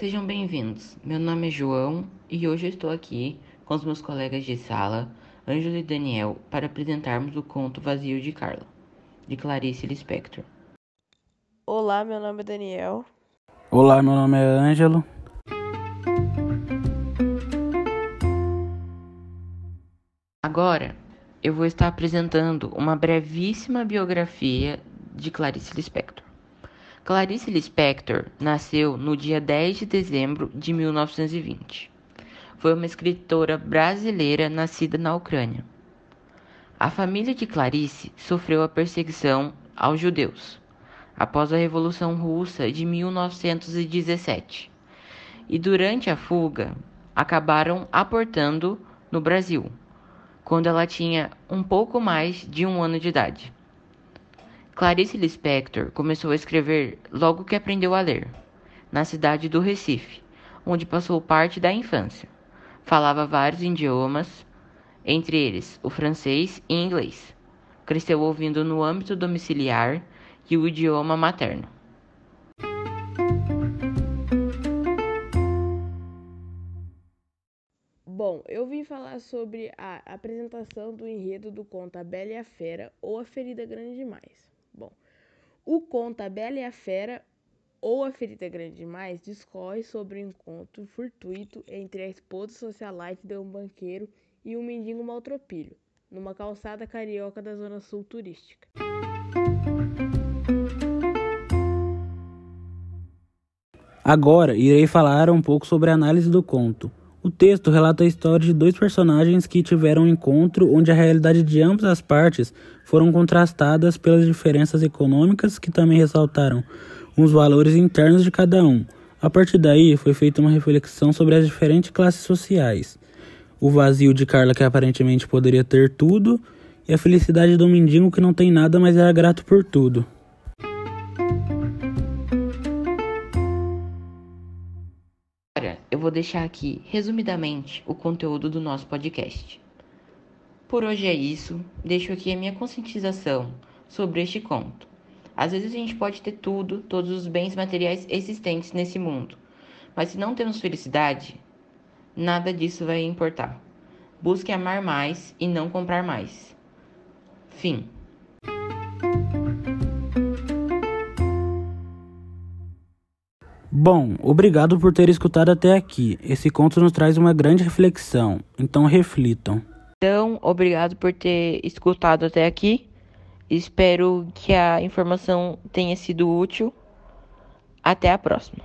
Sejam bem-vindos. Meu nome é João e hoje eu estou aqui com os meus colegas de sala, Ângelo e Daniel, para apresentarmos o conto Vazio de Carla, de Clarice Lispector. Olá, meu nome é Daniel. Olá, meu nome é Ângelo. Agora, eu vou estar apresentando uma brevíssima biografia de Clarice Lispector. Clarice Lispector nasceu no dia 10 de dezembro de 1920. Foi uma escritora brasileira nascida na Ucrânia. A família de Clarice sofreu a perseguição aos judeus após a Revolução Russa de 1917 e durante a fuga acabaram aportando no Brasil, quando ela tinha um pouco mais de um ano de idade. Clarice Lispector começou a escrever logo que aprendeu a ler, na cidade do Recife, onde passou parte da infância. Falava vários idiomas, entre eles o francês e inglês. Cresceu ouvindo no âmbito domiciliar e o idioma materno. Bom, eu vim falar sobre a apresentação do enredo do conto A Bela e a Fera ou A Ferida Grande Demais. Bom, o conto A Bela e a Fera ou A Ferida Grande Demais discorre sobre o um encontro fortuito entre a esposa socialite de um banqueiro e um mendigo maltropilho, numa calçada carioca da zona sul turística. Agora irei falar um pouco sobre a análise do conto. O texto relata a história de dois personagens que tiveram um encontro onde a realidade de ambas as partes foram contrastadas pelas diferenças econômicas que também ressaltaram os valores internos de cada um. A partir daí foi feita uma reflexão sobre as diferentes classes sociais. O vazio de Carla que aparentemente poderia ter tudo e a felicidade do mendigo que não tem nada, mas era grato por tudo. Vou deixar aqui, resumidamente, o conteúdo do nosso podcast. Por hoje é isso, deixo aqui a minha conscientização sobre este conto. Às vezes a gente pode ter tudo, todos os bens materiais existentes nesse mundo, mas se não temos felicidade, nada disso vai importar. Busque amar mais e não comprar mais. Fim. Bom, obrigado por ter escutado até aqui. Esse conto nos traz uma grande reflexão, então reflitam. Então, obrigado por ter escutado até aqui. Espero que a informação tenha sido útil. Até a próxima.